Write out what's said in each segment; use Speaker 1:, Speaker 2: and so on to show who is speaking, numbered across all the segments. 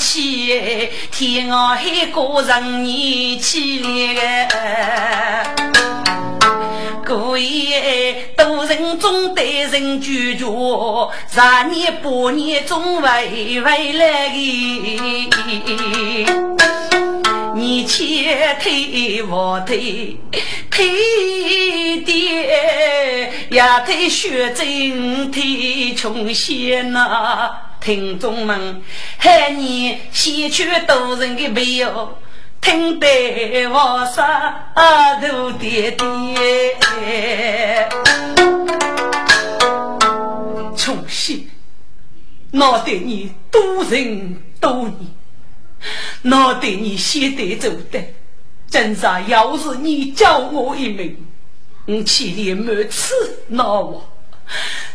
Speaker 1: 一口气，天涯海角任你凄凉。故意多人中对人拒绝，十年八年总回回来的。你前推我推，推爹也退学真退穷仙呐！听众们，喊你先去多人的背哟。听得我啥都爹爹，
Speaker 2: 从西闹得你多人多年，闹得你先得走的，真是要是你教我一命，我气连满次恼我，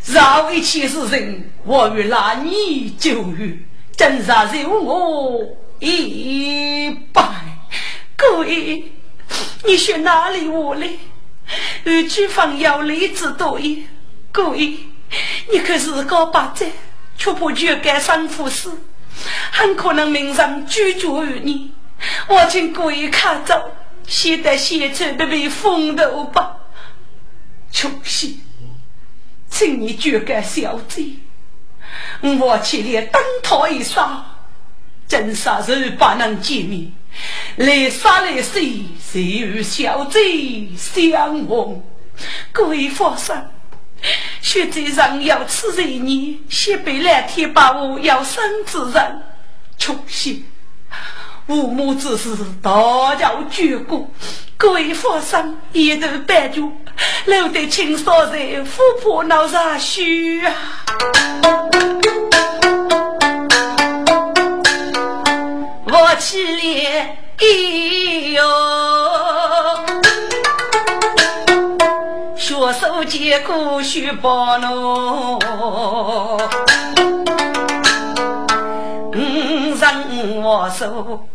Speaker 2: 饶一切死人，我与那你就遇，真是饶我一百。各位，你说哪里我嘞？二句方要来之多也。各位，你可是个八寨，却不就干三副事，很可能命上拒绝于你。我请各位看着，现在现在的被风头吧。穷西，请你绝干小贼，我去连登台一杀，真杀人不能见面。来杀来死，谁与小贼相忘？各位放心，血债上要此人你先别蓝天把我要生之人，穷心父母之事，大叫绝过。各位放心，一头半脚，留得青少在富婆脑上虚啊！
Speaker 1: 我起来。哎哟，学手艰苦学把路，五人我手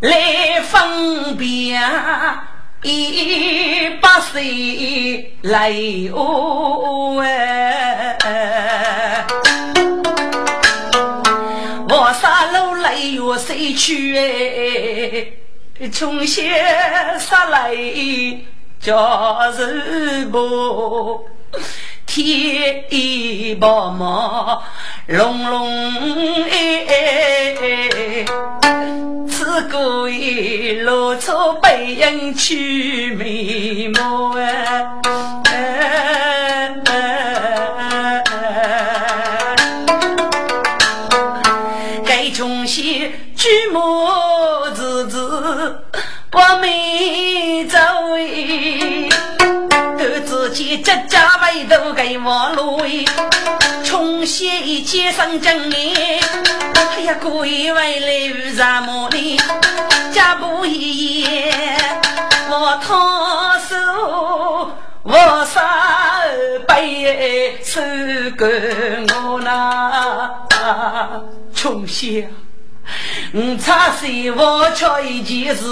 Speaker 1: 来分辨，一百岁来哦哎。我杀路来越谁去哎？穷些杀来叫人不天白毛隆隆哎！此故意露出背影去眉毛哎！举目都自己家家外头给我路哎，穷些街上挣哎，哎呀贵为来遇什么呢？家不一我脱手我杀背手跟我那穷些。我差谁？我缺一件事，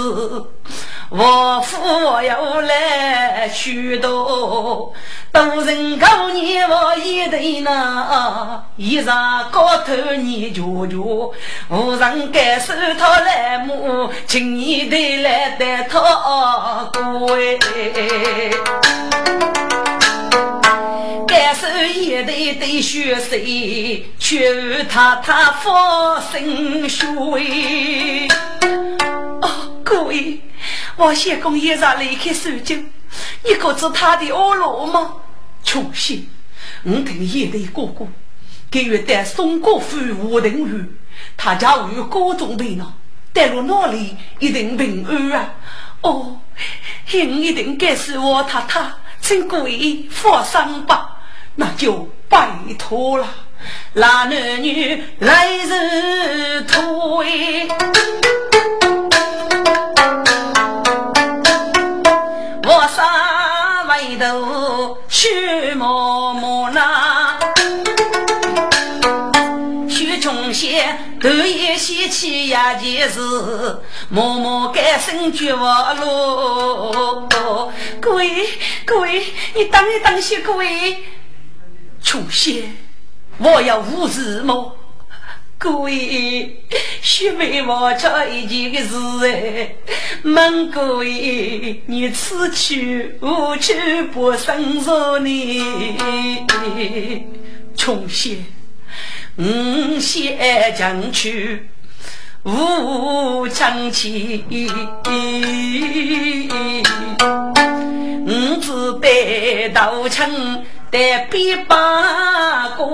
Speaker 1: 我父我要来许多，多人高年我一对呢，衣裳高头你瞧瞧，无人敢收他来摸，请你得来带他过感受一对对血色，却他他发生血。哦，各位，王相公一上离开苏州，你可知他的恶路吗？穷心，我听一对哥哥给予带宋国府吴定宇，他家有各种病呢，带入哪里一定平安啊？哦，我一定该是我太太，请各位放心吧。
Speaker 2: 那就拜托了。
Speaker 1: 那男女来日推，杀外头去默默那，许穷仙头也掀起呀件事，默默改身绝望路。各位各位，你等一等些，各位
Speaker 2: 穷仙。我要无字么？各位学妹，我讲一件个事哎，问各位，你此去无去不生说你？穷些，五先将去无将去，五子得道成。得比八个，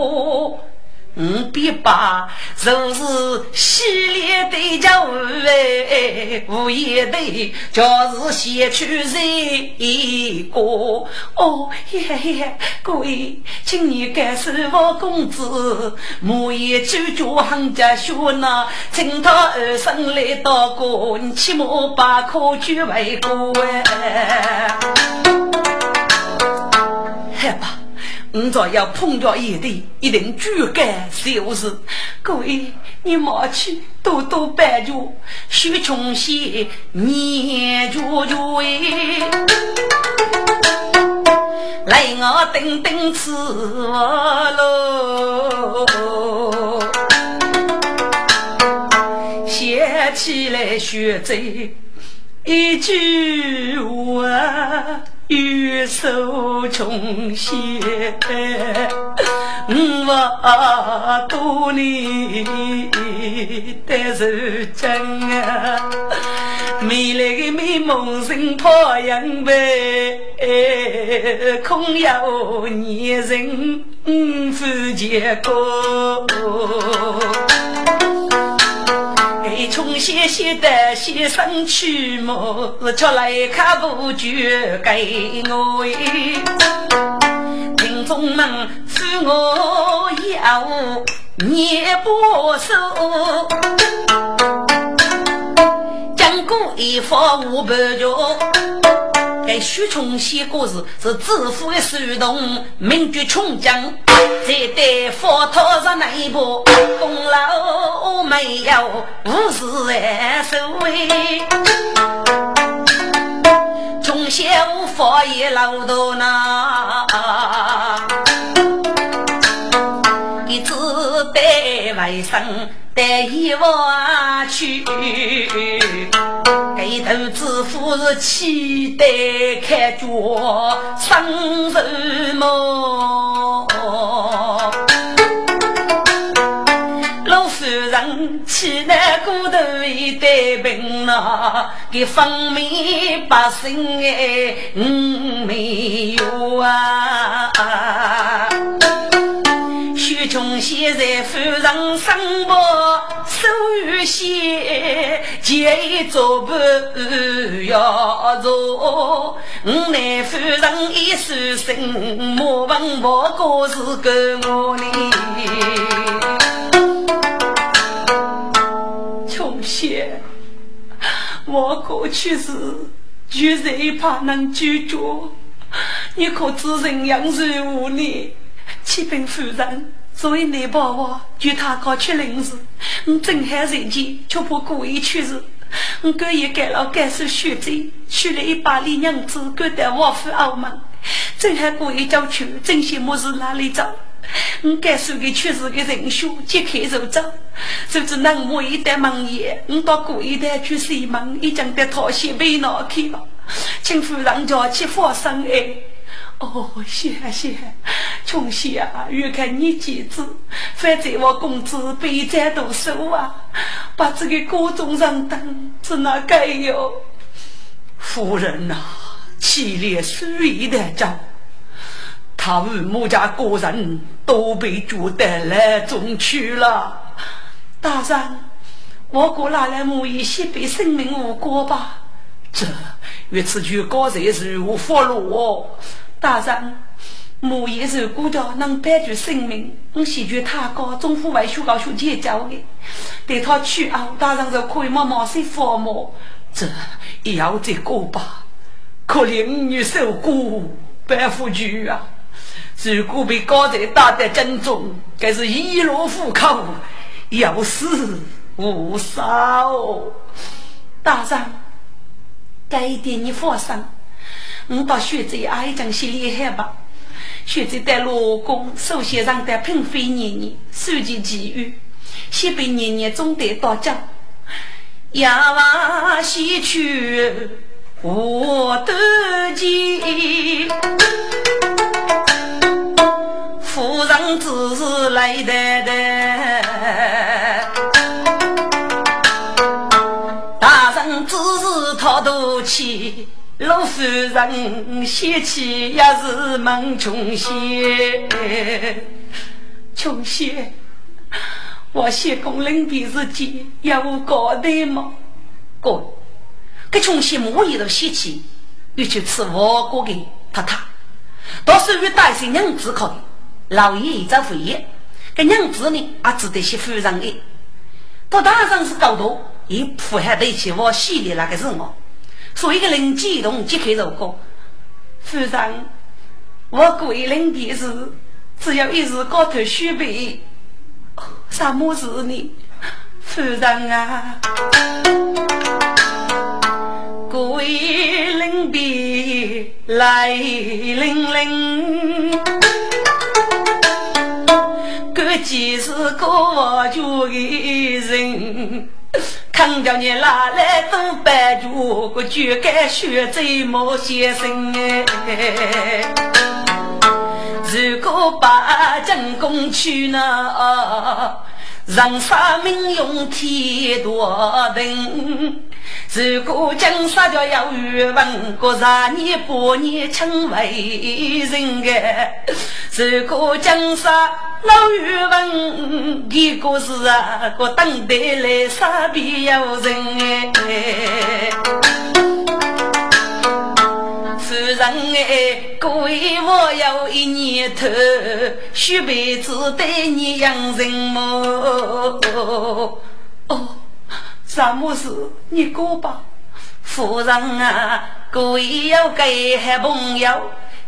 Speaker 2: 五比八就是西里的家务哎，物业的就是先去认一个。哦耶耶，各位，请你感受我公子，莫言九九行家学那，请他二生来到过，你起码把科举为过哎。好吧。你若要碰着一对，一定举干小事。各位，你莫去多多拜酒，许穷些念住住哎。来，我等等吃我喽。想起来学着一句话。玉手穷些，我多年的受惊啊！美丽的美梦成泡影呗，空有年人不结果。穷些些的先生去么？出来看不剧给我听众们说我要念不熟，讲过一方五百句。该许穷写故事是致富的书童，名绝穷江，在对佛陀上那一步，功劳没有无事来收为。穷写无法也老多呐，一直对外生。带一万去，给头子夫是期待开脚生什么？老夫人气难过头一带病呐，给方面百姓哎，嗯没有啊。穷现在夫人生活手有些，节做不要做。我乃夫人一世生，莫问莫过是个我哩。穷些，我过去是就最怕能拒绝，你可知人养人无呢？启禀夫人，作为内保我，就他搞吃零食，我正害人间，却怕故意去世。我故意改了改手血罪，娶了一把李娘子，感得王府傲慢。正害故意叫去，真羡慕是哪里找？我改手给去世的人血，揭开肉找，就知那我一旦忙也，我到故意的去西门，已经得讨些被拿去了，请夫人叫去发生哎。哦，谢谢，穷喜啊！愿看你几次，反正我公子背债读书啊，把这个锅中上等，是哪该哟？夫人呐，凄烈水的招，他与母家个人都被捉得来中去了。大人，我过拿来母一些被生命无辜吧？这，与此去高才是无法路哦。大人，母也是顾着能保住性命，我喜觉他高，总府为学高学结交的，待他去后，大人就可以慢慢些父母，这也要这个吧？可怜女受苦，白夫君啊！如果被高贼打得正中，该是一落虎口，要死无少。大人，这一点你放心，我把学子爱讲些厉害吧。学着带老公，首先让他嫔妃年年收集机遇，先被年年总得到家。呀娃西去我得急，夫人只是来的的，大人只是讨赌气。老夫人嫌弃也是孟琼仙，琼仙，我谢公临别之间有交代吗？哥，给琼仙莫一路嫌弃，又去吃我哥给太太，到时候带些娘子可以，老爷一早回言，这娘子呢也值得些夫人的。到大上是高度，也符合得起我系列那个什么。所以个人机动即刻入歌，夫人，我桂林的事，只要一时高头虚备，什么事呢？夫人啊，桂林的来临临，这既是个我家的人。看叫你拿来都白住，我就该学这毛先生哎。如果把进宫去呢，让杀命用天多等。如果江山叫要语文，过十年八年成为人哎。如果江山老语文，一个是啊，我等待来杀必有人哎。夫人哎，各位我有一年头，须辈子对你养人么？哦。什么事？你说吧，夫人啊，各位要给好朋友，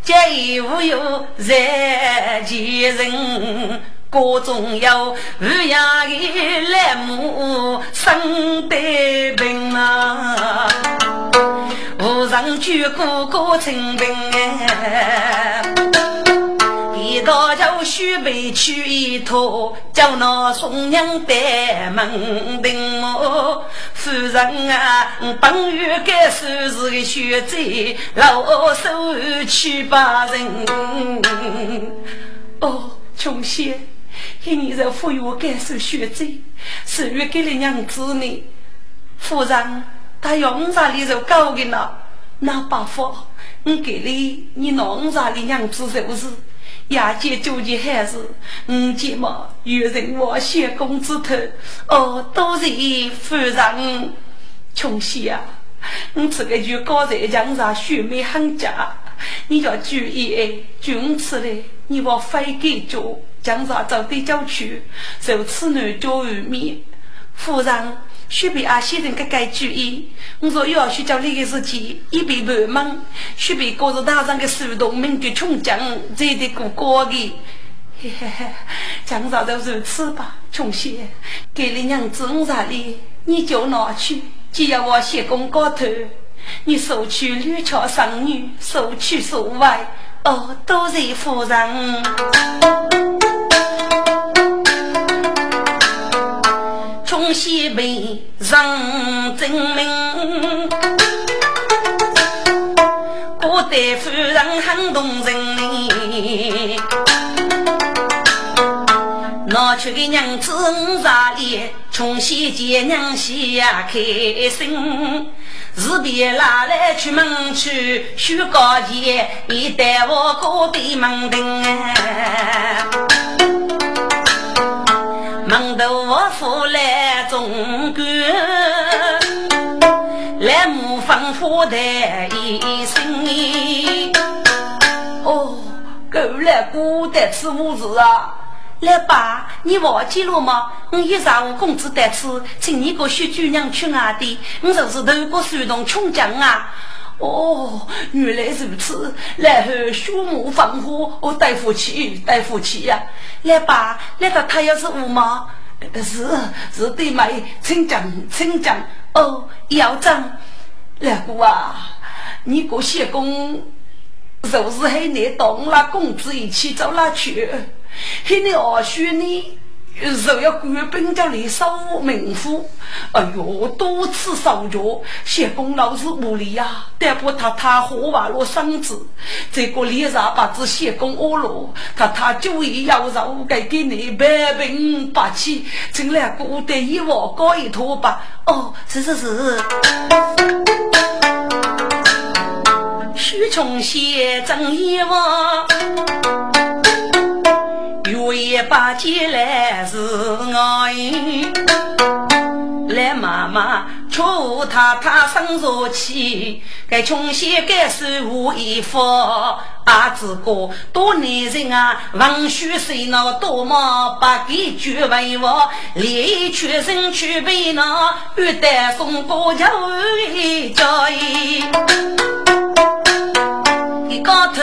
Speaker 2: 家有无有人见人，各中有无养的来母生得病啊，无人举哥哥成病哎。一到就须备去一套，叫那送娘带门庭哦。夫人啊，本月该收拾个学贼，老手去把人。哦，穷仙，一年在富裕该收学贼，十月给了娘子呢。夫人，他要五十里就高的呢，那罢法，我给你，你拿五十里娘子就是。亚姐究竟还是五姐嘛？有人我谢公子头哦，都是夫人穷喜啊！你这个就高在江上，雪梅很假，你要注意哎！君此嘞，你往非给做江上走对郊区，受此男教育面，夫人。许被阿先生个该注意，我说又要去叫那个事情，一被白忙。许被告诉大上的苏东明就穷将，这得过高的。嘿嘿嘿，江上就如此吧，穷些，给你娘子五十里，你就拿去。只要我写公高头，你收取女俏生女，收取所外，哦，都是夫人。西北上证明，古代夫人很动人。拿出个娘子五十里，从西见娘西呀开心。日别拿来出门去，许高前一带我过对门庭。门头我扶来中官，来模仿花旦一生。哦，够来过得吃物事啊！
Speaker 1: 来爸，你忘记了吗？我一上午工资得吃，请你个小姑娘去外地，我就是头个山东穷将啊！
Speaker 2: 哦，原来如此。然后树木繁花，我带福气，带福气呀！
Speaker 1: 来爸，那个他要是五毛？
Speaker 2: 是是的，买，请讲，请讲。
Speaker 1: 哦，要账。
Speaker 2: 二姑啊，你个谢公，就是和你当了公子一起走哪去？和你二叔呢？若要官兵叫你收民夫，哎呦，多次受教，谢公老是无力呀。但不他他活完了身子，这个脸上把子谢公饿了，他他就要肉给给你百病八起，进来过得一窝搞一坨吧。
Speaker 1: 哦，是是是。许琼写正一窝。月八节来是爱，来妈妈求太太生热气，该穷些该是无衣服，阿子哥多男人啊，文书谁那多么不给绝为我，连全身去背那，欲带送过桥一家。高头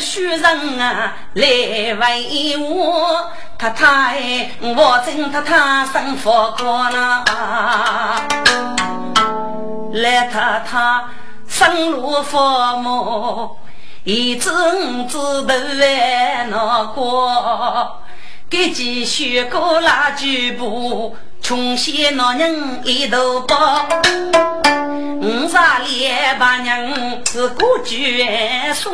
Speaker 1: 许人啊来为我，太太我真太太生活过了，来太太生路父母，一阵子都来闹过，给几许个拉举步。穷些老人一头包，五杀两把人是个绝送，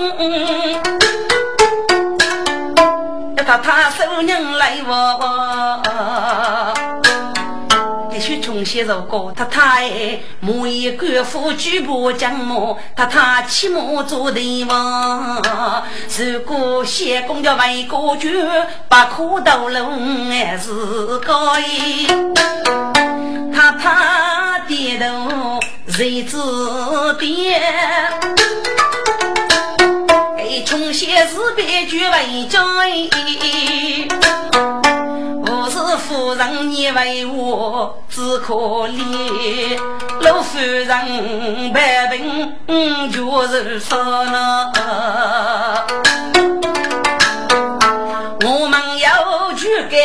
Speaker 1: 要他收人来我。必须重新入歌，他太母一官府举步将马，他太骑马做队王。如果谢公叫为国君，把苦斗龙还是高义。他他低头谁知点？给穷些是别举为将。人，你为我只可怜，老夫人百病就是说呢。我们要去干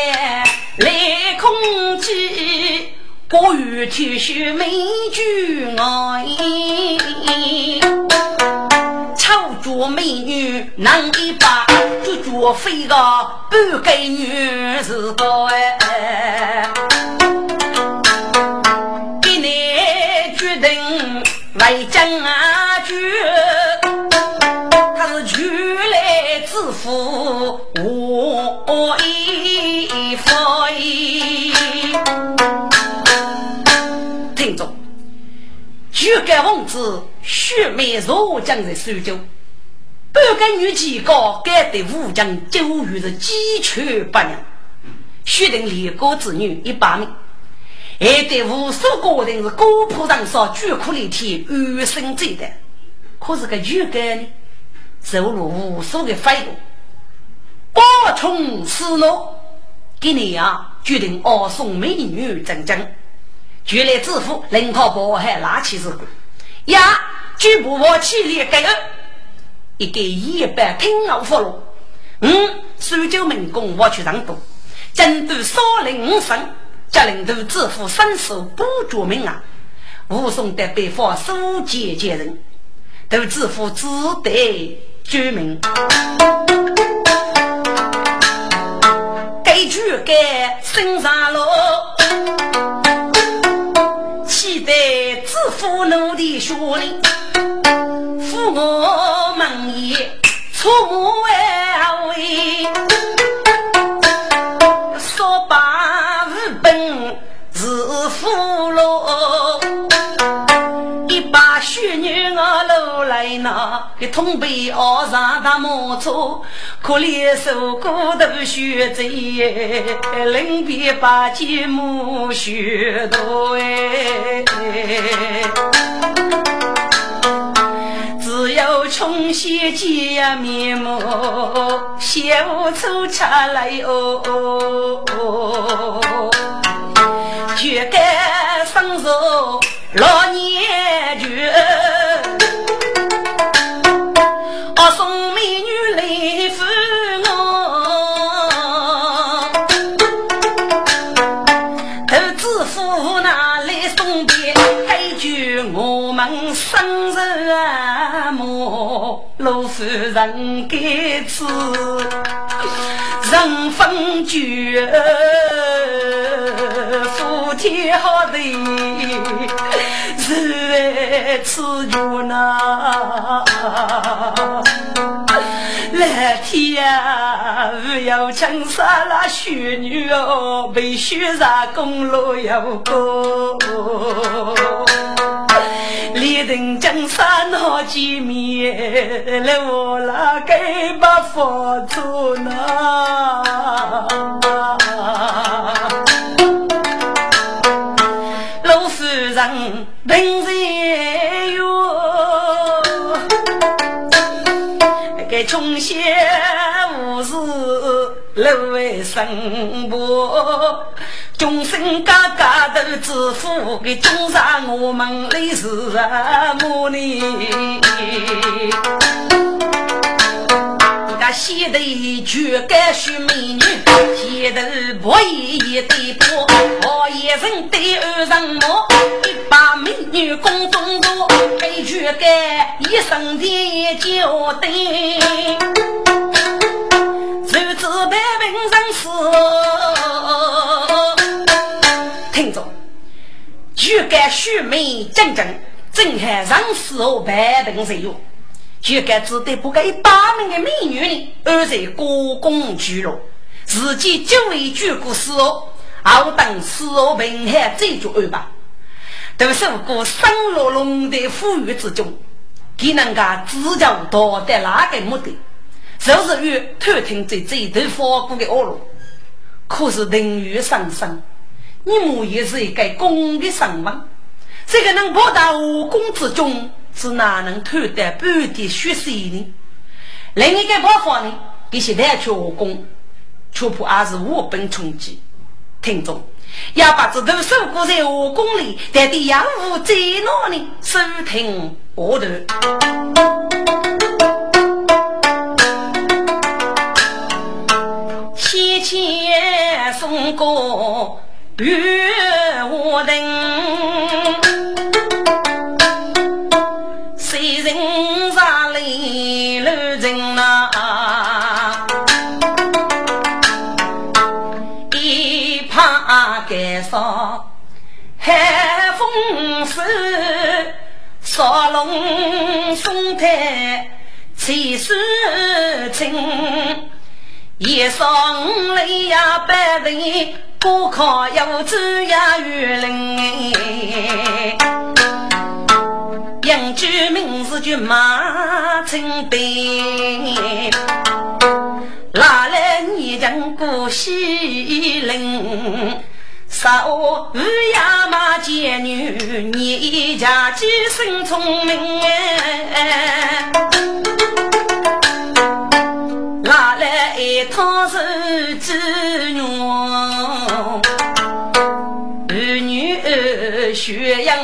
Speaker 1: 来空气，过于天秀美居爱。丑角美女能一把，就绝非个不给女是个哎。给你决定为将啊决，他是全来之福我一回。听众，举个王子。血脉若将在苏州，半个女几高，该得武将九月是鸡犬不宁，须定立国子女一百名，还得无数个人是高坡上烧，巨苦连天，怨声载道。可是个女干呢，收入无数的费用，八重四怒，给你啊，决定二送美女整整，绝来致富，临跑包海拿起是。鬼呀。举步我起立，给二一个一百听我服了。嗯，苏州民工我去让渡，针对少林武僧，叫领头致富伸手不著名啊！武松的北方苏杰杰人，都致富只得居民。该举该身上路，期待致富努力学历。我们也出外为，说把日本是俘虏，一把血女我搂来拿，一通背袄上他马车，可怜受过头血债，临别把肩母血多哎。有穷些见面目，写不出茶来哦。绝该生手老年是人该吃人分酒，夫妻好的，是爱吃肉呐！来天啊，不要强杀那血女哦，被血杀公路要过。立定江山好几面，来我那该把佛祖呐。人人穷些无事路为生活，众生家家都致富，给众生我们的是什么呢？个西头绝干须美女，西头不一一对波，我一人对二人磨，一把美女宫中坐，被绝干一生的交代，手指百文上死。听着，绝干须美正正，正海上死后百文谁有？就该只得不给八名的美女呢，而在国公居落，自己就为举过死哦，好等死哦平海再做安排。都是过生落龙的富裕之中，给人家自教道德哪个目的？就是与偷听这这头发过的恶路。可是人欲上升，你母也是一个公的生吗？这个能博到武功之中？是哪能偷得半点血水呢？另一个方法呢？给现在去武功，却怕还是无本冲击。听众要把这头手过在武功里，到底养护在哪里？收听我的。千千送过与我等。海风势，烧龙松台气势清，一双泪呀百人，不靠有子呀玉林。杨居名字就马成兵，哪来你将过西岭？杀我乌鸦马贱女，你家几生聪明哎？哪来一套是子女？血养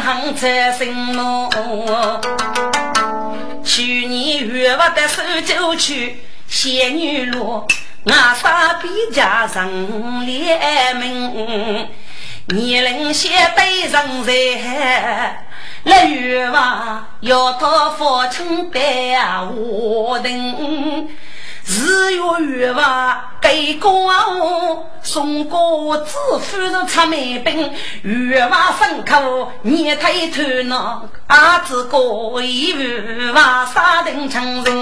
Speaker 1: 恨在心么？去年月娃的手就去仙女路。俺杀比家人联名，年龄些对人才，那月娃要他父亲带我等，日月月娃给我送过子夫人出美兵，月娃牲口你抬头那阿子过一月娃杀定成人。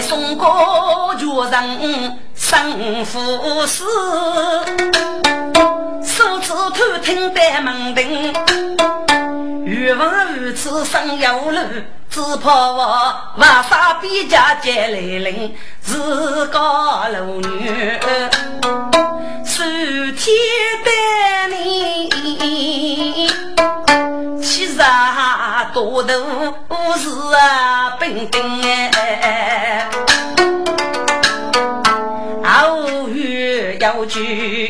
Speaker 1: 送过绝人生父死，手指偷听在门庭，欲望如此生有路，只怕我万杀比家接来临，自个老女受天待你。其实多都是啊本丁哎，偶遇要聚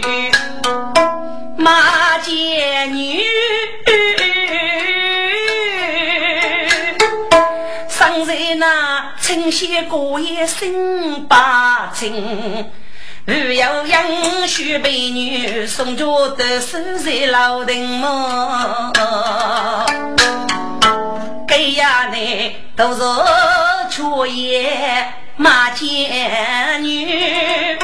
Speaker 1: 马见女。那清溪过夜心八清，如有杨须美女送着的守在老亭门。给呀你都是秋叶马见女，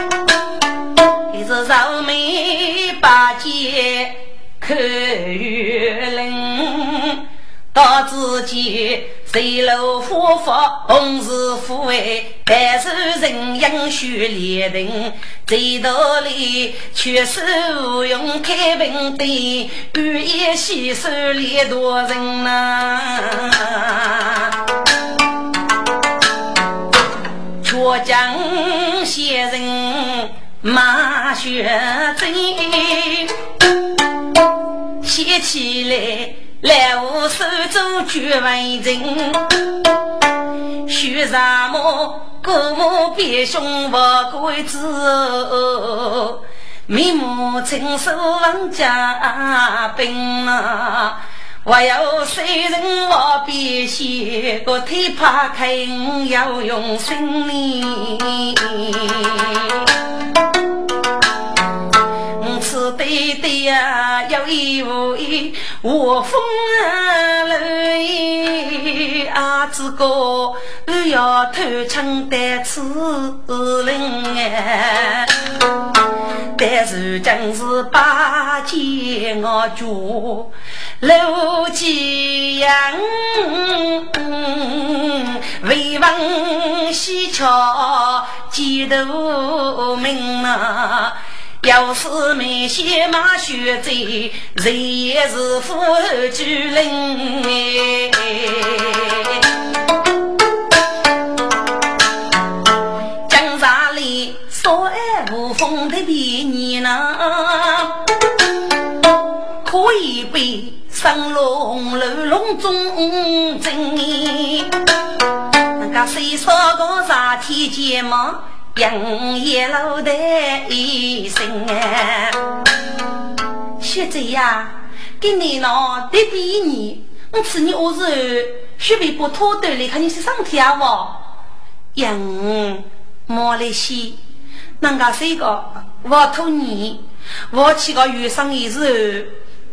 Speaker 1: 一是绕眉八戒看月冷。到自己谁楼夫妇红日富贵，但是人养血连人，这道理却是无用开平的，半夜洗手连多人呐，却将先人马血醉，写起来。来我手中举文人，须什么过目别胸不归子，面目清瘦王家兵啊！我要谁人我别写个腿趴开，要用心力。对对呀，有意无意，我风来啊，这个要偷枪的此人哎，但是正是八戒我主陆继阳，为王西桥几头名啊。要是没些马血贼，人也是富居人。江山里少爱无风的便宜呢，可以被上龙楼笼中争。那个谁说个啥天劫吗？杨叶老的一声啊，学姐呀，给你那得比你，我吃你儿子学费不拖兜里，看你是上天哦。杨莫来西，人家谁个我托你，我去个遇上一日，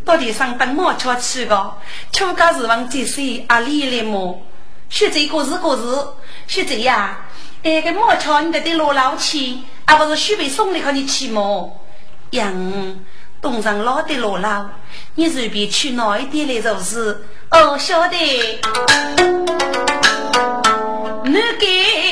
Speaker 1: 到底上等么巧去个？秋家日望这些阿里来么？学姐个日个日，学姐呀。哎，个莫巧，你得得落老去，而不是许备送的和你去么？杨东上老的罗老，你随便去哪一点来做事。哦，晓得。你给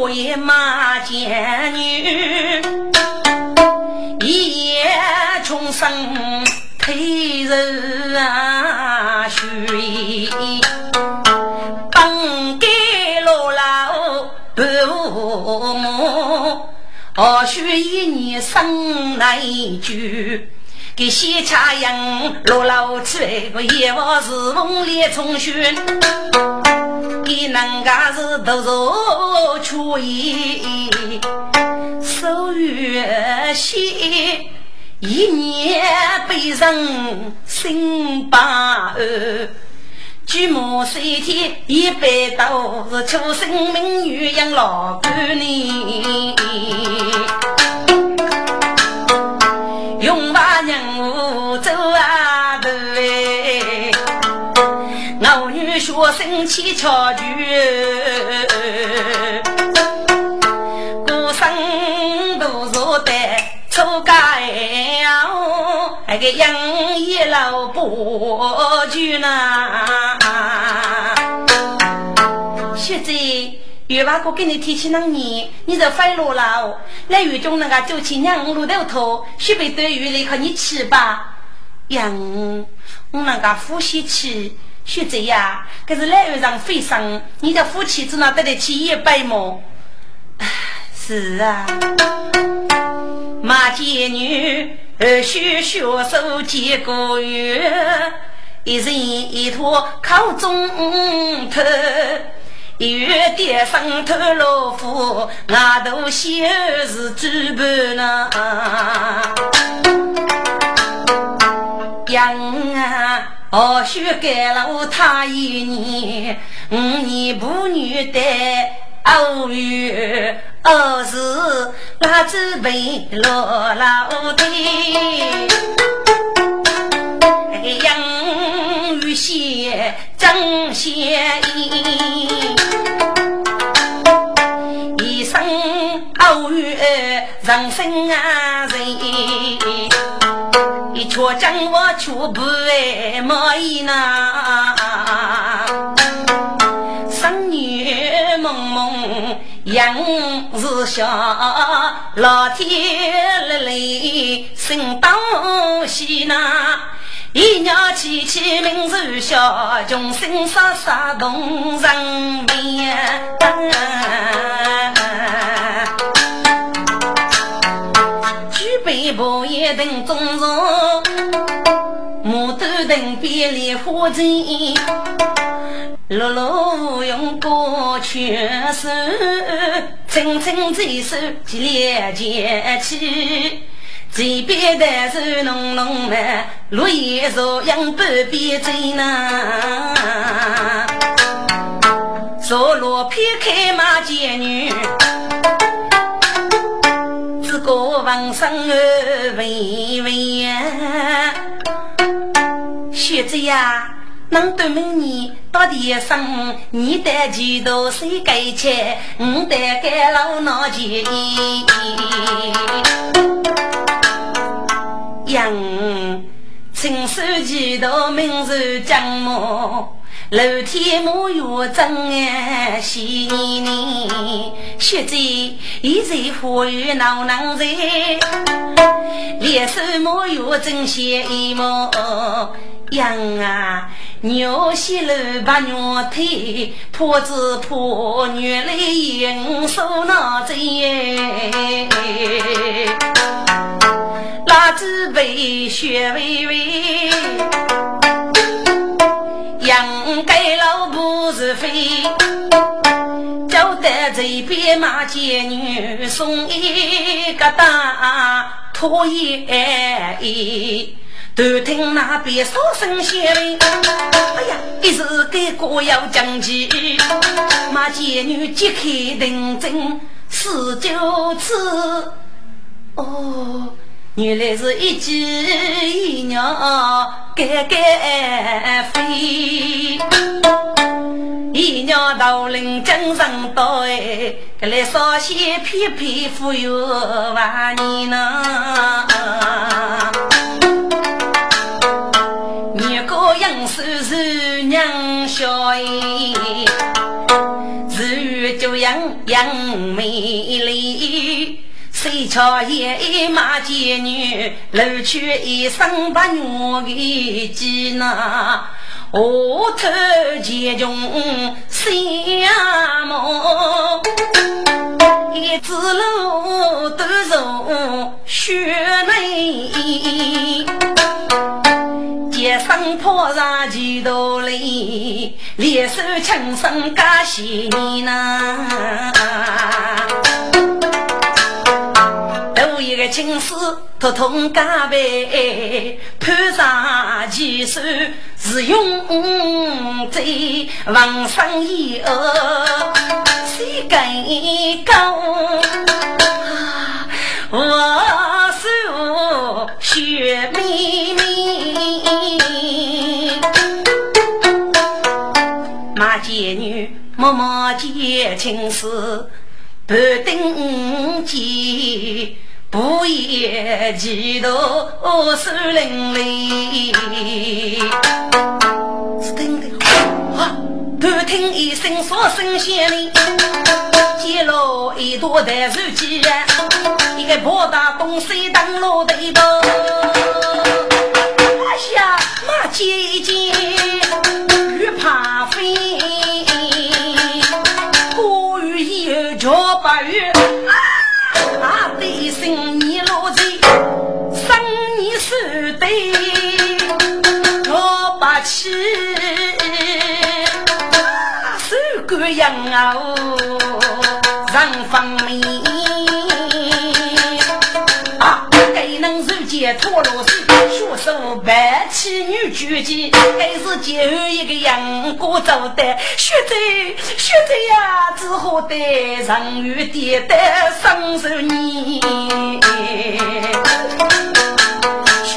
Speaker 1: 过夜马见女，一夜重生配人啊许，本该落老父母，何须一年生来句。给西茶营落老去，个夜晚是梦里重寻。给人家是独坐秋意，手月西，一年悲人心把二。举目三天一百刀，是出生名女养老半年。学生去巧聚，孤身独坐在出家哦，那个杨一老不聚呢，现在。月娃哥给你提起那年，你就飞落了。来雨中那个走起娘路头头，许备对雨来和你吃吧。杨，我那个呼吸器，学者呀，可是来月上飞上，你的夫妻只能得得起一百么？是啊，马见女儿须学手几个月，一人一托靠中头。一月点上头老虎，外头小是猪半呐。养啊，二叔改了他一年，五年不女的偶遇，二是那只被落老的。养育些张先衣，一生偶遇人生啊人，一却将我却不爱满意呐。生女蒙蒙养日下，老天来来心当喜呐。一鸟起起鸣如晓，穷声沙沙动人面。举杯不夜等中人，牡丹等边莲花针。碌碌用过全手，层层追手几连接起。这边的是浓浓的绿叶朝阳半边针呐，坐落撇开马见女，个闻声儿微微呀。学子呀，能对问你到底生你的几多谁该切？我得给老脑钱。杨青手几道名字江木，楼天木月正哎细腻，雪在一在花园闹闹在，连手木月正一木杨啊，牛西楼把牛腿，婆子婆女来迎手拿针。那只被雪微微，叫得这边马街女送一个大拖鞋，都听那边说声响铃。哎呀，一时给过要讲起，马街女揭开认真四九次，哦。原来是一鸡一鸟盖盖飞，一鸟到林精神到哎，格来少些片片富有万年呢。女高音是是娘小哎，日月就样样美丽。谁瞧一马贱女，露出一身白娘的肌呐，额头结穷相梦，一只鹿都如雪梅，肩上抛上几朵泪，两手轻声加细腻呐。个青丝头痛加背，攀上几手是用在王上以后，谁敢讲？我手血绵绵，马姐女默默结青丝，不等见。不言几多树林里，是听的啊！突听一声说声响铃，接了一朵大树枝，一个破大东西当落地包。哎呀，妈！姐姐叫把气，手干痒哦，让方面。托罗斯，学手白起女狙击，还是最后一个杨过走的。学者学者呀，只好得上月跌得双手捏。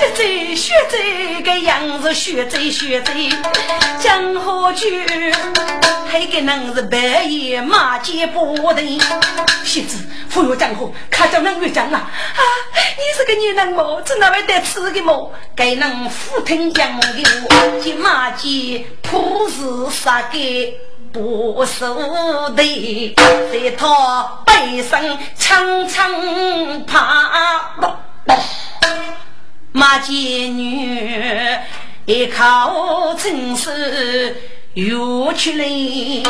Speaker 1: 血债血债，个样子血债血债，江河酒，还个能是白夜马街不的。妻子，富有江河，看中能遇江啊！啊，你是个女人么？怎那会得吃的么？该能俯听江流话，这马街不是杀个？不是的，在他背上蹭蹭爬。马街女一靠真是有趣嘞。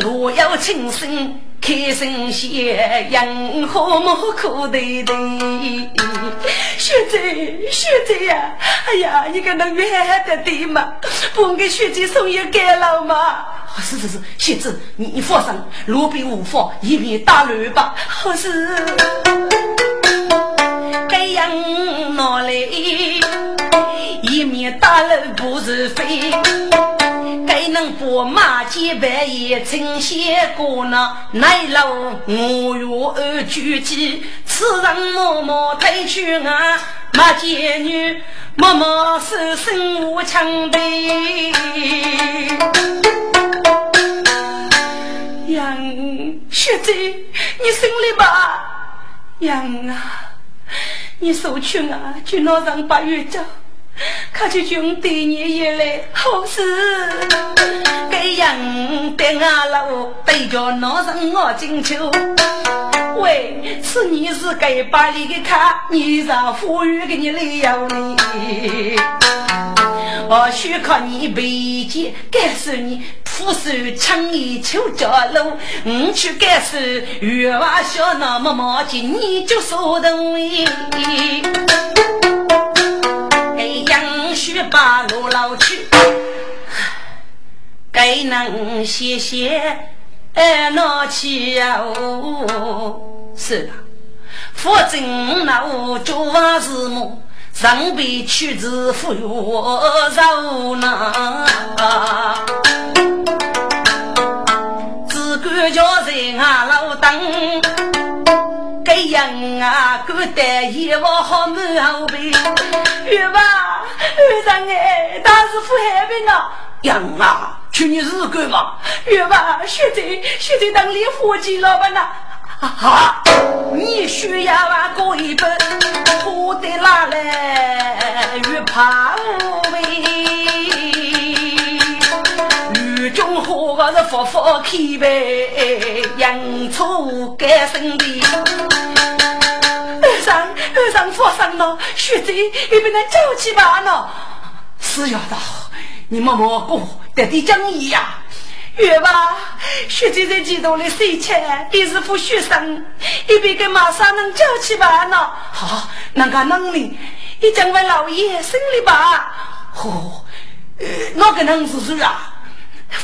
Speaker 1: 若要轻声开声写，杨何莫可对对？学姐学姐呀，哎呀，你个能约得对吗？不给学姐送一盖了吗？是是是，学子你你放心，路边无妨，一面打乱吧。好是，该样拿来，一面打乱不是非。该能把马街半夜清闲过呢？奈路我愿二举起，此人默默退去啊！马街女默默守身无枪背。杨学姐，你胜利吧！杨啊，你受穷啊，去拿上八月粥。看起兄弟你也来好事，给人带俺老对着闹上我金秋。喂，是你是给把里的看，你让富裕给你来要你。我需靠你背肩，感受你俯首抢一秋家路，我去感受月娃笑那么冒进，你就说同给。杨须把路老去，该能歇歇，哎，拿起哦。是的，佛正那我做是么？上辈取之富有肉呢？只管叫人啊老等。该样啊，古代衣服好满后背，月吧，二长哎，大师傅害病啊，样啊，去你日干嘛？月吧，学姐，学姐当你伙计老板呐，啊，你需要啊过一本，喝得哪来越怕无味。中华我是佛佛开背，杨错改身的。上二上佛上了，学姐也不能叫起吧呢。是要的，你摸摸过得的讲义呀。月吧，学姐在激动的睡前，也是副学生，一边跟马上能叫起吧呢。好，那个能力，你讲问老爷生理吧。哦，呃，那个能是谁啊？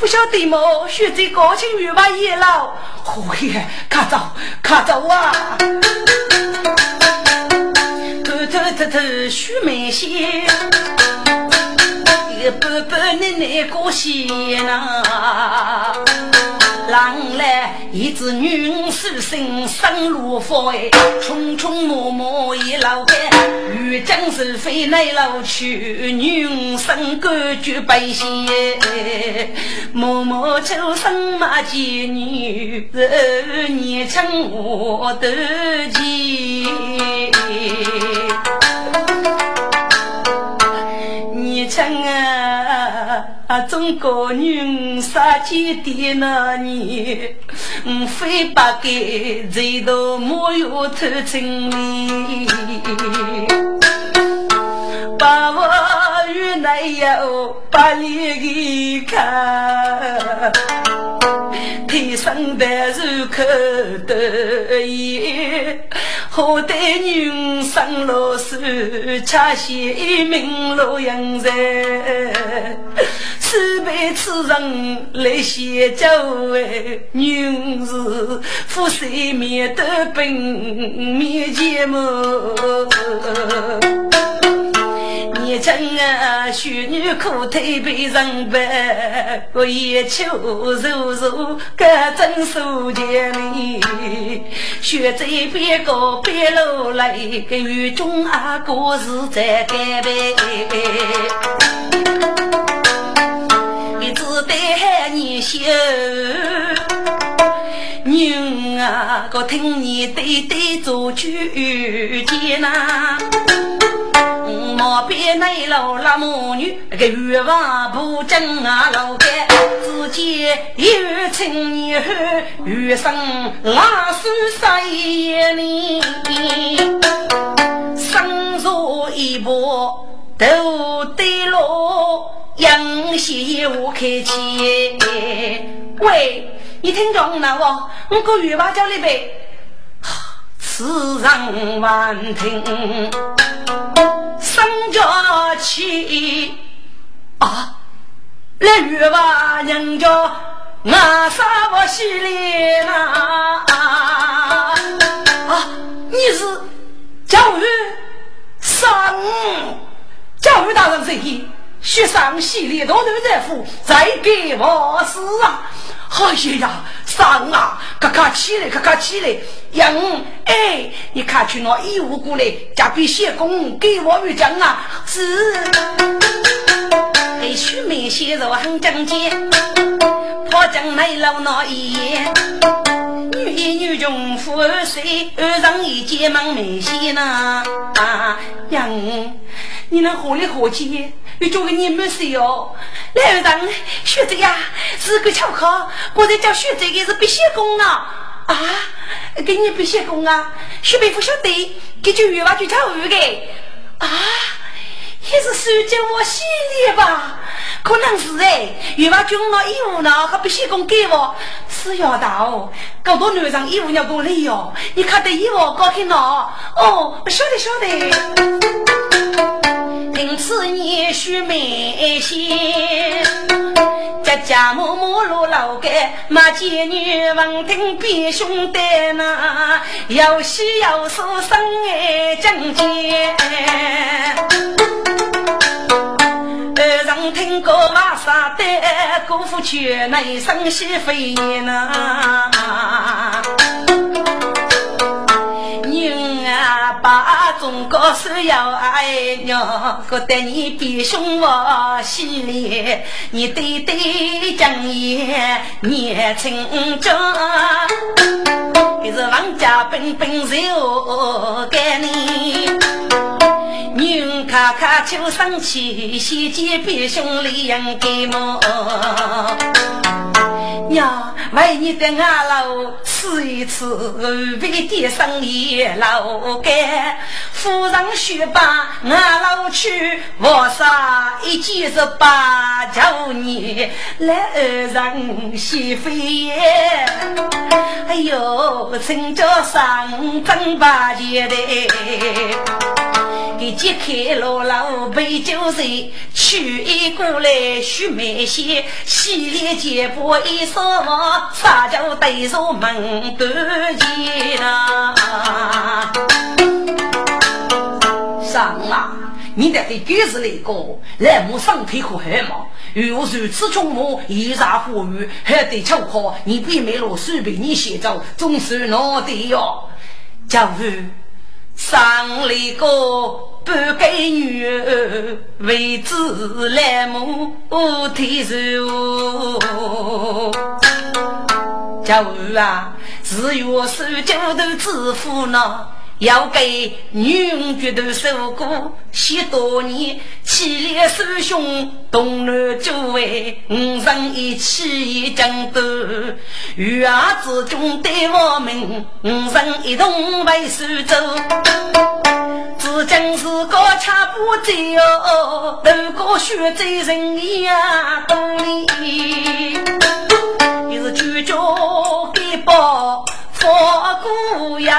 Speaker 1: 不晓得么？学姐高兴月把夜老，哦耶，卡走卡走啊！偷偷偷偷许梅仙，一半半奶奶过仙呐。郎来一只女书生生如佛哎，匆匆忙忙一老干，欲将是非来老去，女生感觉百姓默默求生马见女，年轻我得见。年轻啊，中国女杀鸡的那年，我非不给最多莫有偷情理，把我与男友把脸给看。天生的入口得意，好歹女生老师恰些名落阳人，此辈此人来写酒哎，女士夫妻面的本面前么？你真啊，淑女可腿被人掰，我也求如如个真手见里，学在边个边路来，个雨中啊，故事在改背，你只得你修。女啊，我听你对对做句见呐。莫比那老拉母女个欲望不正啊，老干自己有情年后余生拉手三年，生如一波都得落，阳西无开气。喂，你听懂了我？我个欲望叫你背。此人闻听，生家气啊！来月吧，人家俺啥不稀里呐？啊！你是教育上教育大人这一学生系列多头在府，再给我事啊！哎呀呀，上啊！咔咔起来，咔咔起来！杨哎，你看去那义务过来，加笔写工给我一张啊！是，给徐梅写着很正经，破将来老那一眼，女一女中富二岁，二人一结忙没戏呢。啊，杨，你能活里活气？你交给你没事哦。来人，学这呀是个巧克，我在叫学这个是必写功啊。啊，给你必写功啊，学妹不晓得，给句语话就跳舞的啊，也是收进我心里吧？可能是哎，语话军了义务呢，还必写工给我，是要大哦。搞多男生义务要多累哟，你看得义务高兴了哦，晓得晓得。因此你须美些，家家母母如老盖，马见女闻听比兄弟呐，有喜有说生爱正结。二人听过马杀的，姑父却内生喜飞呐。把中国所有爱娘，觉得你比兄我犀利，你对对讲言年轻着，你是王家本本就给你，女卡卡就生气，先见别兄离人给么？娘，为你的阿老吃一吃，为的生意老干。夫人学把阿老去，我杀一件是八九年来二人媳妇也。哎呦，陈家上正八件的，给揭开罗老杯酒水，取一过来须梅些，洗脸洁白一双。我撒娇对着门关前呐，上啊！你得对狗子来个，来我上腿可汗嘛！如如此穷忙，一茶火雨，还得巧好，你别没落水被你写走，总是闹的哟。教父上了个。不给女儿为子来母天寿，教儿啊，只有手脚头致富呢，要给女绝头受过许多年，气烈师兄东南诸位五人一起一争斗，与儿之中对我们五人一同为苏州。至今是个差不走，如果学在人呀东里，又是举家给报佛故友。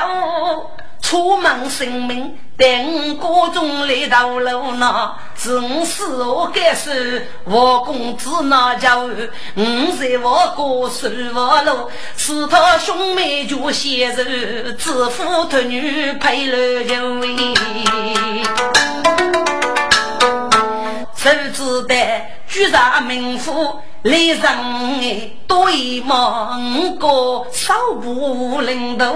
Speaker 1: 出门生命，等各种来到路那，是我死我该是我公子那家我在我过守我路，是他兄妹就携手，知父托女配了就位，手指的居上名府。来人哎，对忙个少不领头，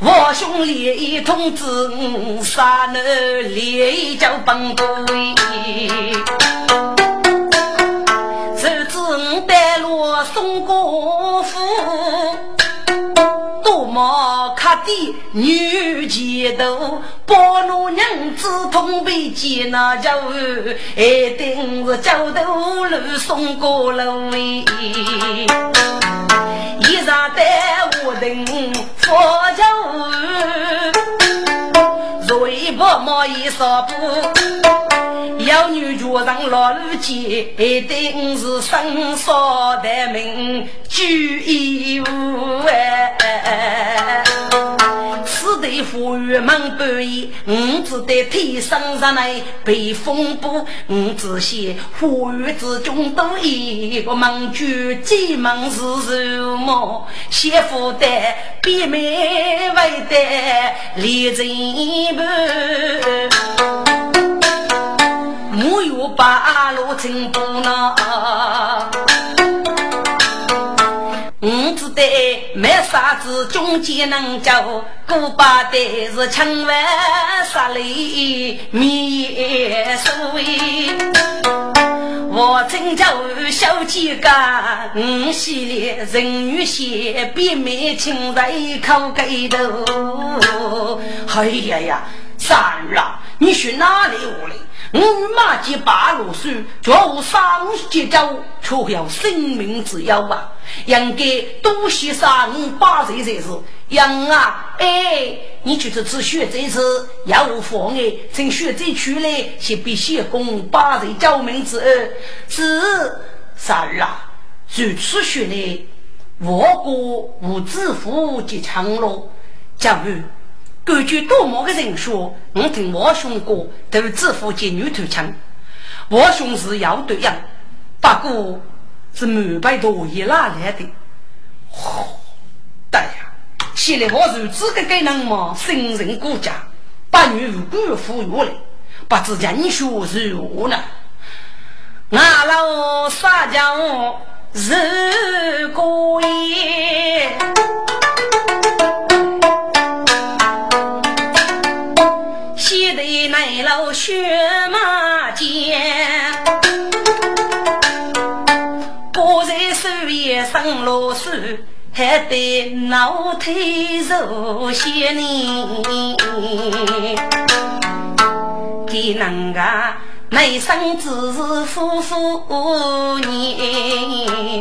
Speaker 1: 我兄弟通知杀了连叫帮队，手指带路送过府。多么卡的女前头，包奴娘子同被接那家伙，一定是交头路送过路哎，一上带我等佛为婆毛衣纱布，要女脚上老路街，一定是生少的命，举一无哎。此地富裕满半夜，五只得天生上来被风波，五子些富裕之中都一个忙举，进门是什么？媳妇的比妹为的立人木有八路成不那。五子的没啥子中间能教，古巴的是千万杀里灭水。我真叫小几个五系列人鱼线，比美情在口盖头。哎呀呀，三儿啊，你去哪里屋里？我马及八路书，叫我上街走，却要生命之忧啊！应该多些上八岁才是。杨啊，哎，你就是只学这次，要无妨碍，趁学这出来，先必先攻八岁救命之恩。是三儿啊，如此学来，我国无致富及强喽，假如。根据多么的人说，我听王兄哥都自负见女头枪，王兄是要对样，不过是满百多一拉来的？对呀，现在我如此个给人嘛，生人国家，把女官服务来，不知人学如何呢？俺老撒娇是故意夜。内楼血马间，我在树叶上落水，还得脑袋揉些泥。给人家内生只是夫妇年，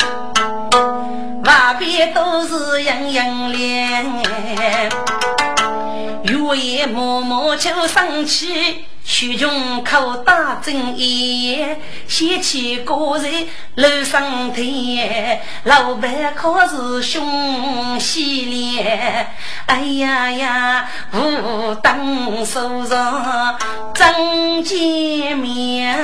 Speaker 1: 外边都是样样脸。月夜默默就生气，曲中口打针烟，掀起个人楼上天，老板可是凶犀利，哎呀呀，武当手上真见面，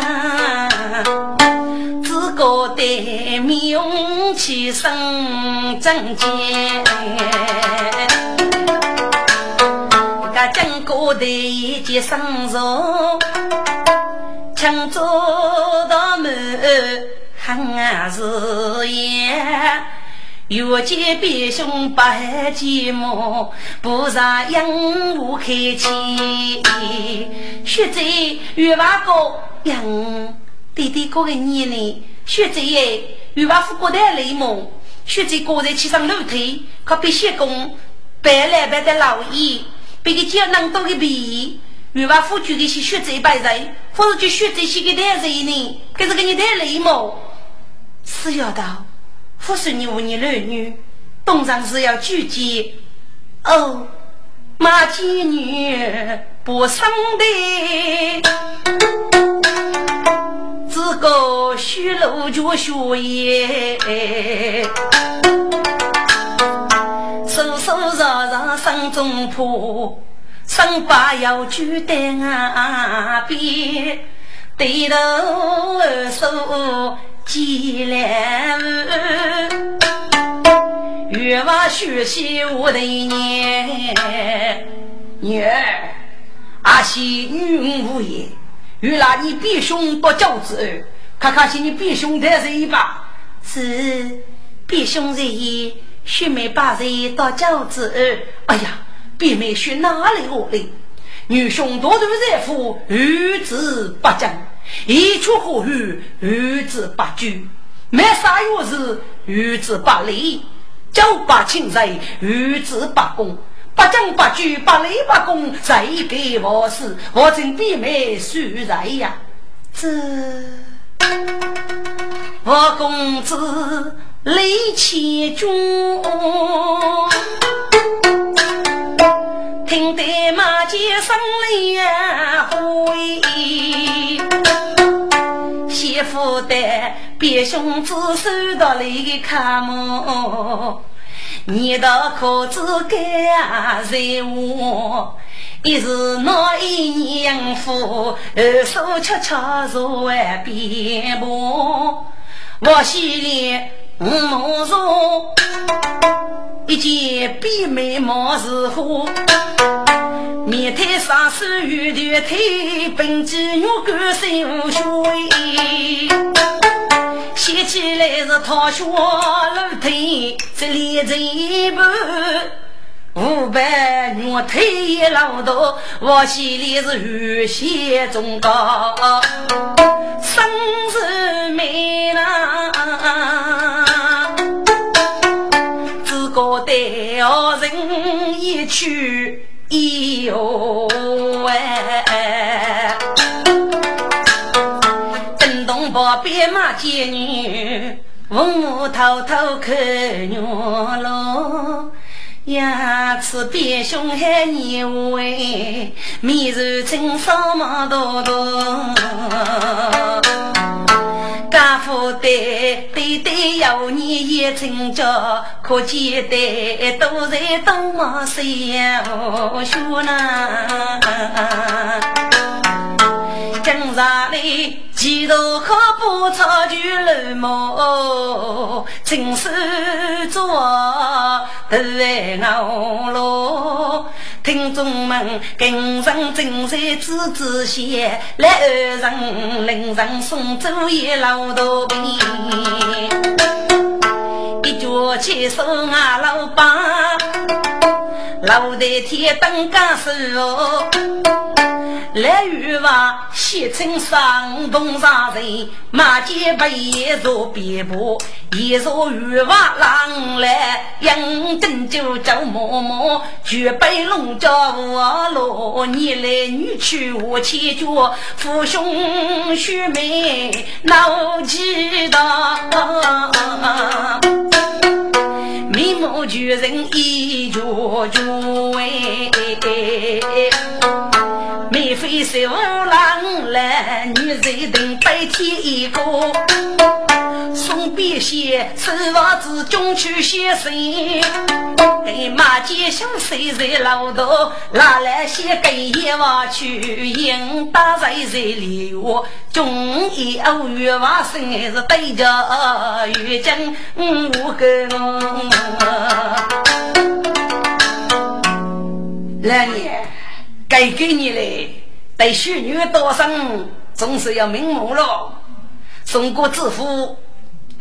Speaker 1: 自个的面勇气生真见。经过的一件生肉，抢走大门还是也。越见别兄白寂寞，不让养我开气。学在越娃哥养弟弟哥的年龄，学在越娃夫过的雷蒙，学在个人去上楼梯，可别歇工，白来白的老爷。别个叫能多个皮，欲把夫君的些血债白人，或者就血债些给男人呢？可是给你带累么？是要到，不是你无你儿女，东上是要聚集。哦，马妓女不生的，自个虚露脚血也。手手绕绕身中破，身把要举在岸边，低头二手几两月娃学习我的年，女儿，阿西女无言，原来你比兄多教子，看看些你比兄的人吧，
Speaker 2: 是比兄人。学妹把人当饺子，
Speaker 1: 哎呀，别妹学哪里我的？女兄多头热夫，儿子不争；一出火雨，儿子不惧。没啥月事，儿子不离；九八清人，儿子不公。不争不惧，不离不公，谁给我死？我真比妹输在呀！
Speaker 2: 这我公子。李千军，听得马街声连回，媳妇的别兄子收到来看么？你的可知该在我？一是那一年夫，二手悄悄坐外边步，我心里。五毛说，一件比美貌似花，面瘫上手玉的腿，本肌肉干身无血，写起来是桃花露腿，这里一半五百肉腿老多，我心里是血血中高，生是美郎。要人一去哟哎，震动宝贝马街女，父母偷偷看牛喽。牙齿变凶害你喂，面如青烧毛多多。家父对对对有你一成家，可见得都在东马山学呢。今上里几多可不草就乱毛，亲手做头来熬咯。听众们跟上正在子子写，来二人领上送走一老多兵，一脚牵手啊老爸，老在天灯杆哦。来与娃写成上东上人，马街白夜坐边坡，一坐与娃郎来，迎灯就叫嬷嬷，举杯龙家我罗，你来女去我牵脚，父兄兄妹闹几道，面目巨人一脚脚哎。免费收郎来，女人等白天一个。送别些手房子，中去写生。给马街小谁在老头，拿来些给一娃去迎大在在里窝。中一偶月娃生是对着月经五个。
Speaker 1: 来年。该给你嘞，对许女多生总是要瞑目了。送过之父，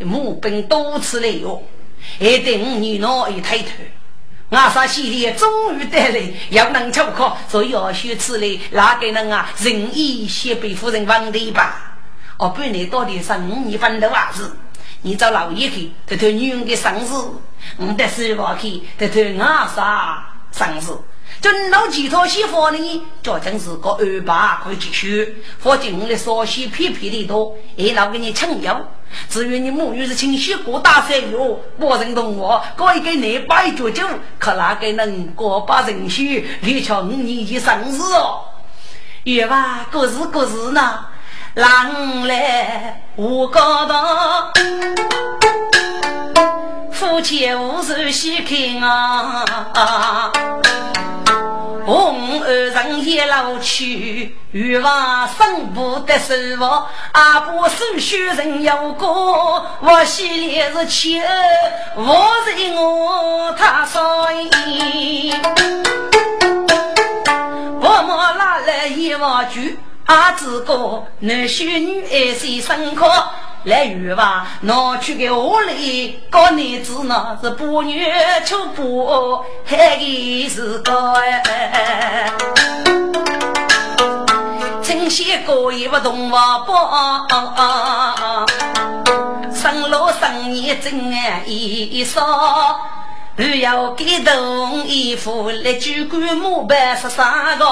Speaker 1: 母本多次来哟，还等女郎一抬头。阿萨心里终于得来，要能出考，所以要学此类，哪个人啊？仁义先辈夫人问的吧？哦，不你到底是五年份的娃子，你找老爷去偷偷女人的生日，我得十八去偷偷阿萨生日。真老几套西服呢？究竟是个二八可以继续，否则我的稍许皮皮的多，一老给你撑腰。至于你母女是清洗过大山哟，我认同我，可以给你摆酒酒，可哪个能过把人血，立巧五年的生日哦？月娃，过日过日呢，郎来我高堂，夫妻无事细看啊。红二人也老去，欲望生不得手握，阿婆手续人有个，我心里是气，我是我他所以，我莫拉来一万句，阿子哥男婿女爱谁生可？来鱼吧，拿去给屋里搞女子那，是不女出不还的是个哎。清闲过也不动我包，生老生年真爱一少，还要给动衣服来举棺木板十三个。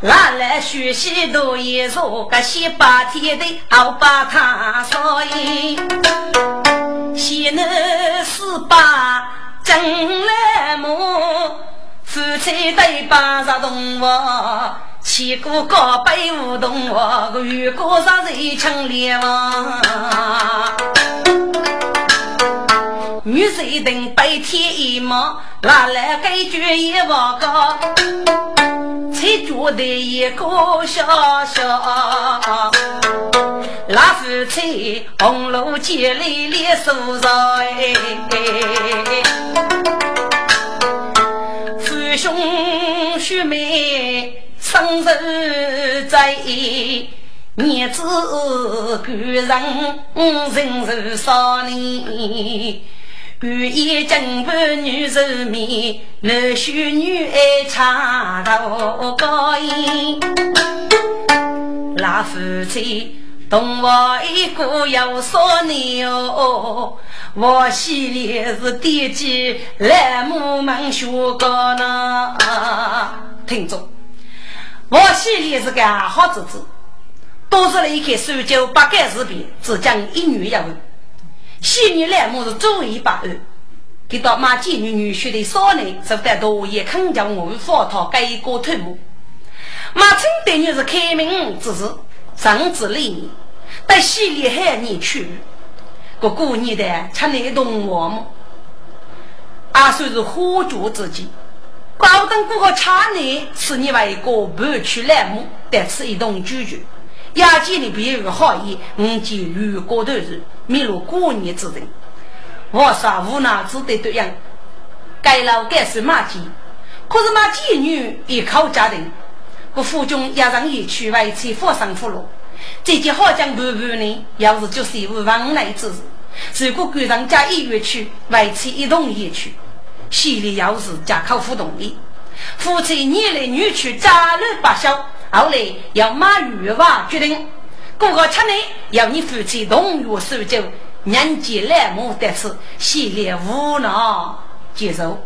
Speaker 1: 俺来学习读一书，个十八天的熬把汤烧饮，西南四八正来木，夫妻对八十动物，七个高背舞动物，遇过上人抢脸王，女婿等白天一忙，俺来给举一万个。才觉得一个小小，那夫妻红楼结里里手上哎，父兄兄妹生日在，儿子官人人寿少年。愿意金盘女寿面，男婿女爱唱大高音。那夫妻同我一个有少年哦，我心里是惦记来母们学高呢。听着，我心里是个好侄子，多是了一开手酒八盖视频，只讲一女一文。昔日来母是周一把二，给到马妓女女婿的少年，是得多也肯将我们佛堂改过头目。马青对你是开明之士，长子立业，但昔日海你去，个过年的吃那动我么？阿算是花烛之际，高等过个差年，是你为一个不去来母，得此一动拒绝。亚见你别有好意，我见与过头日，迷路过年之人，我说无奈只得这样。该老该是马姬，可是马姬女依靠家庭，我府中也让一去外妻佛上福禄。这件好讲半半呢，要是就是无往来之事。如果赶上家一月去，外妻一同也去，心里要是家靠互动的，夫妻年来女去家乐八小。后来要马玉娃决定，过个七年要你夫妻同月守酒，年纪来母得此，系列无能接受。